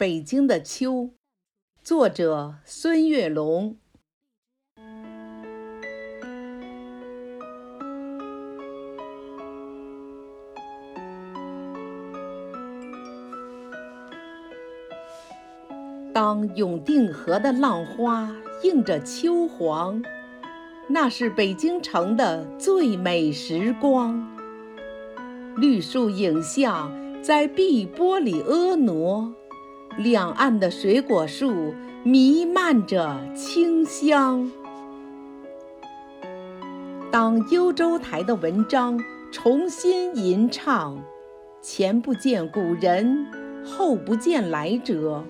北京的秋，作者孙月龙。当永定河的浪花映着秋黄，那是北京城的最美时光。绿树影像在碧波里婀娜，两岸的水果树弥漫着清香。当幽州台的文章重新吟唱，前不见古人，后不见来者。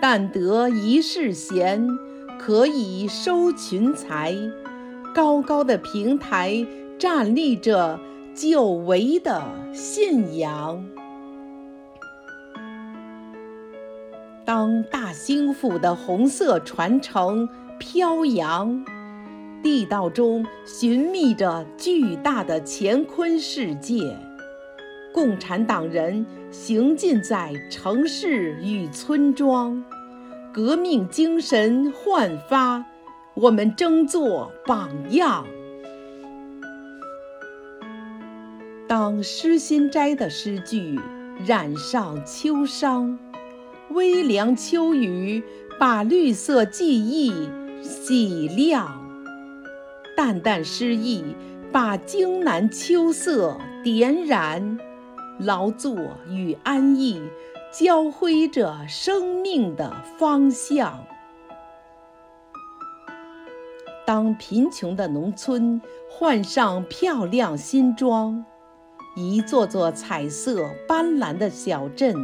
但得一世闲，可以收群才。高高的平台站立着久违的信仰。当大兴府的红色传承飘扬，地道中寻觅着巨大的乾坤世界。共产党人行进在城市与村庄，革命精神焕发，我们争做榜样。当诗心斋的诗句染上秋殇，微凉秋雨把绿色记忆洗亮，淡淡诗意把荆南秋色点燃。劳作与安逸交辉着生命的方向。当贫穷的农村换上漂亮新装，一座座彩色斑斓的小镇，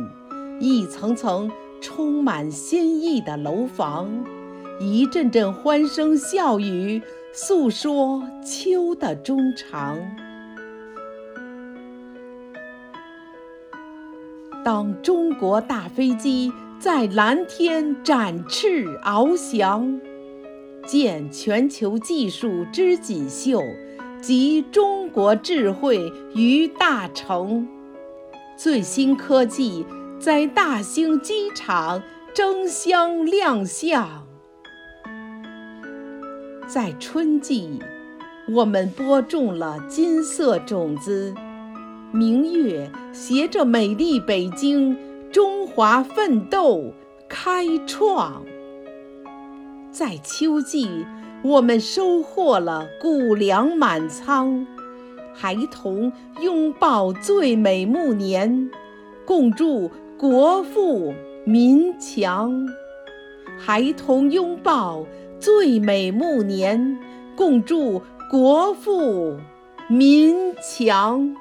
一层层充满新意的楼房，一阵阵欢声笑语，诉说秋的衷肠。当中国大飞机在蓝天展翅翱翔，见全球技术之锦绣，集中国智慧于大成，最新科技在大兴机场争相亮相。在春季，我们播种了金色种子。明月携着美丽北京，中华奋斗开创。在秋季，我们收获了谷粮满仓，孩童拥抱最美暮年，共祝国富民强。孩童拥抱最美暮年，共祝国富民强。